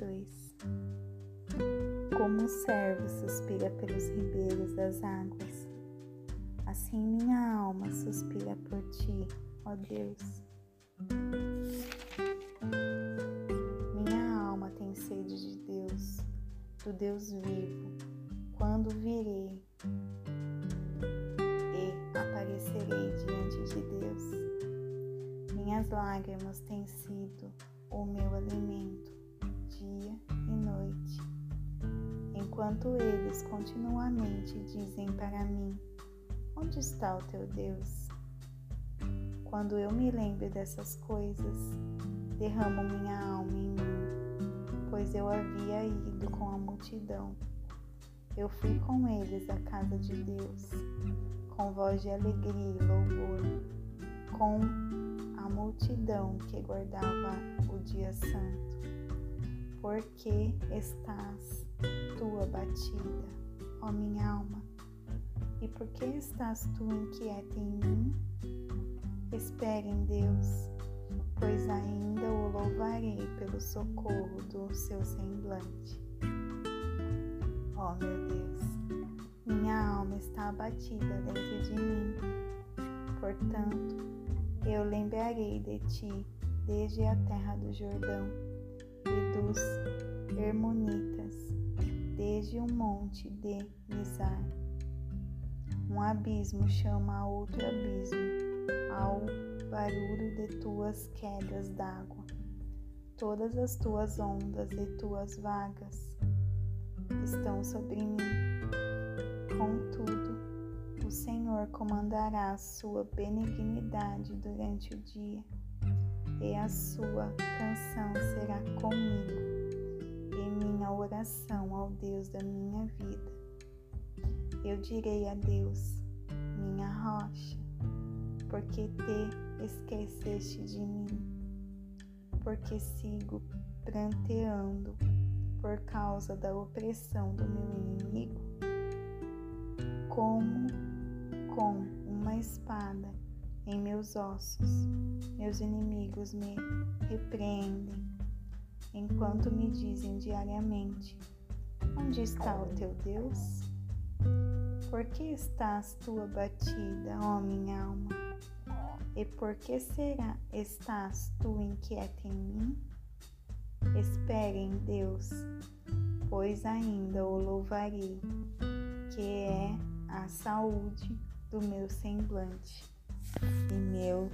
2 Como um servo suspira pelos ribeiros das águas, assim minha alma suspira por ti, ó Deus. Minha alma tem sede de Deus, do Deus vivo. Quando virei e aparecerei diante de Deus. Minhas lágrimas têm sido o meu alimento dia e noite, enquanto eles continuamente dizem para mim: Onde está o teu Deus? Quando eu me lembro dessas coisas, derramo minha alma em mim, pois eu havia ido com a multidão. Eu fui com eles à casa de Deus, com voz de alegria e louvor, com a multidão que guardava o dia santo. Porque estás tu abatida, ó minha alma? E por que estás tu inquieta em mim? Espere em Deus, pois ainda o louvarei pelo socorro do seu semblante. Ó meu Deus, minha alma está abatida dentro de mim. Portanto, eu lembrarei de ti desde a terra do Jordão dos Hermonitas, desde o monte de Mizar um abismo chama a outro abismo, ao barulho de tuas quedas d'água. Todas as tuas ondas e tuas vagas estão sobre mim. Contudo, o Senhor comandará sua benignidade durante o dia, e a sua canção será comigo, e minha oração ao Deus da minha vida. Eu direi a Deus, minha rocha, porque te esqueceste de mim, porque sigo pranteando por causa da opressão do meu inimigo, como com uma espada em meus ossos, meus inimigos me repreendem, enquanto me dizem diariamente: Onde está o teu Deus? Por que estás tu abatida, ó minha alma? E por que será estás tu inquieta em mim? Espere em Deus, pois ainda o louvarei, que é a saúde do meu semblante e meu.